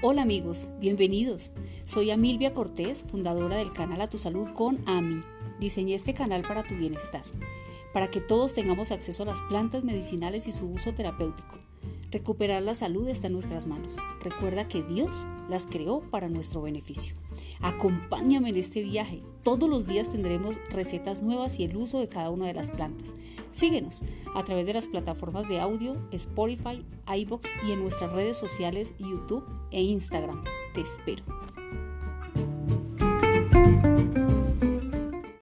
Hola amigos, bienvenidos. Soy Amilvia Cortés, fundadora del canal A Tu Salud con AMI. Diseñé este canal para tu bienestar, para que todos tengamos acceso a las plantas medicinales y su uso terapéutico. Recuperar la salud está en nuestras manos. Recuerda que Dios las creó para nuestro beneficio. Acompáñame en este viaje. Todos los días tendremos recetas nuevas y el uso de cada una de las plantas. Síguenos a través de las plataformas de audio, Spotify, iBox y en nuestras redes sociales YouTube e Instagram. Te espero.